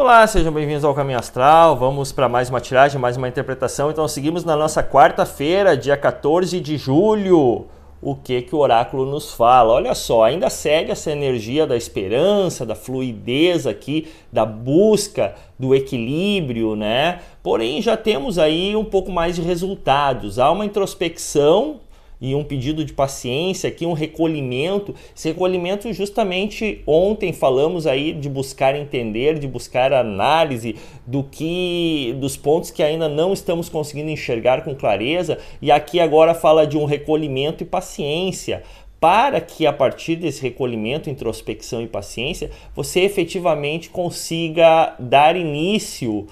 Olá, sejam bem-vindos ao Caminho Astral. Vamos para mais uma tiragem, mais uma interpretação. Então, seguimos na nossa quarta-feira, dia 14 de julho. O que que o oráculo nos fala? Olha só, ainda segue essa energia da esperança, da fluidez aqui, da busca do equilíbrio, né? Porém, já temos aí um pouco mais de resultados. Há uma introspecção e um pedido de paciência aqui, um recolhimento. Esse recolhimento, justamente ontem falamos aí de buscar entender, de buscar análise do que, dos pontos que ainda não estamos conseguindo enxergar com clareza. E aqui agora fala de um recolhimento e paciência para que a partir desse recolhimento, introspecção e paciência, você efetivamente consiga dar início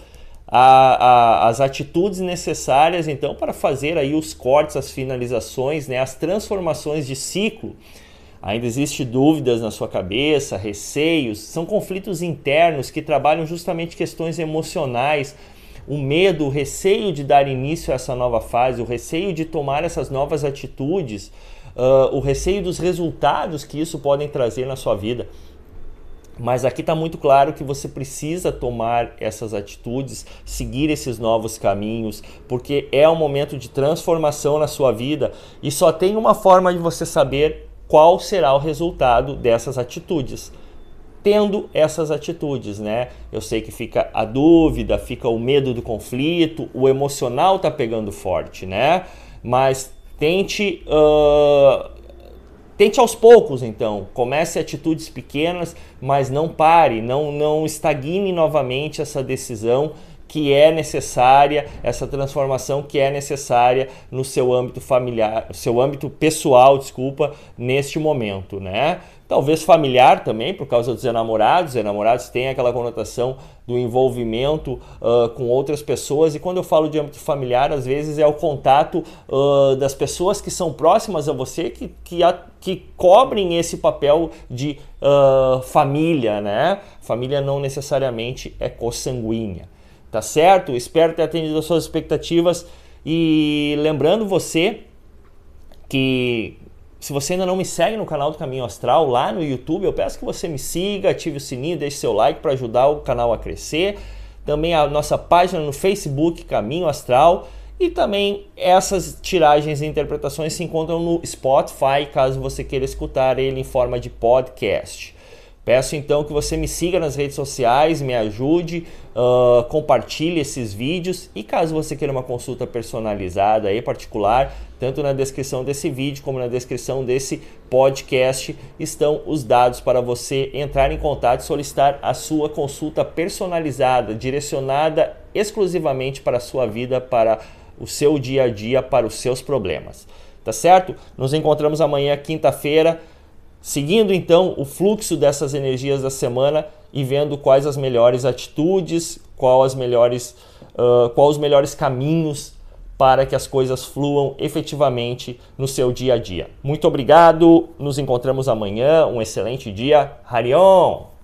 a, a, as atitudes necessárias então para fazer aí os cortes, as finalizações, né, as transformações de ciclo. Ainda existe dúvidas na sua cabeça, receios, são conflitos internos que trabalham justamente questões emocionais, o medo, o receio de dar início a essa nova fase, o receio de tomar essas novas atitudes, uh, o receio dos resultados que isso podem trazer na sua vida. Mas aqui está muito claro que você precisa tomar essas atitudes, seguir esses novos caminhos, porque é um momento de transformação na sua vida e só tem uma forma de você saber qual será o resultado dessas atitudes. Tendo essas atitudes, né? Eu sei que fica a dúvida, fica o medo do conflito, o emocional está pegando forte, né? Mas tente uh, Tente aos poucos, então. Comece atitudes pequenas, mas não pare, não, não estagne novamente essa decisão que é necessária, essa transformação que é necessária no seu âmbito familiar, seu âmbito pessoal, desculpa, neste momento, né? Talvez familiar também, por causa dos enamorados. Enamorados têm aquela conotação do envolvimento uh, com outras pessoas. E quando eu falo de âmbito familiar, às vezes é o contato uh, das pessoas que são próximas a você que, que, a, que cobrem esse papel de uh, família, né? Família não necessariamente é consanguínea, tá certo? Espero ter atendido as suas expectativas. E lembrando você que se você ainda não me segue no canal do Caminho Astral lá no YouTube, eu peço que você me siga, ative o sininho, deixe seu like para ajudar o canal a crescer. Também a nossa página no Facebook Caminho Astral e também essas tiragens e interpretações se encontram no Spotify, caso você queira escutar ele em forma de podcast. Peço então que você me siga nas redes sociais, me ajude, uh, compartilhe esses vídeos e caso você queira uma consulta personalizada e particular, tanto na descrição desse vídeo como na descrição desse podcast estão os dados para você entrar em contato e solicitar a sua consulta personalizada, direcionada exclusivamente para a sua vida, para o seu dia a dia, para os seus problemas. Tá certo? Nos encontramos amanhã, quinta-feira Seguindo então o fluxo dessas energias da semana e vendo quais as melhores atitudes, qual as melhores, uh, os melhores caminhos para que as coisas fluam efetivamente no seu dia a dia. Muito obrigado, nos encontramos amanhã, um excelente dia. Harion!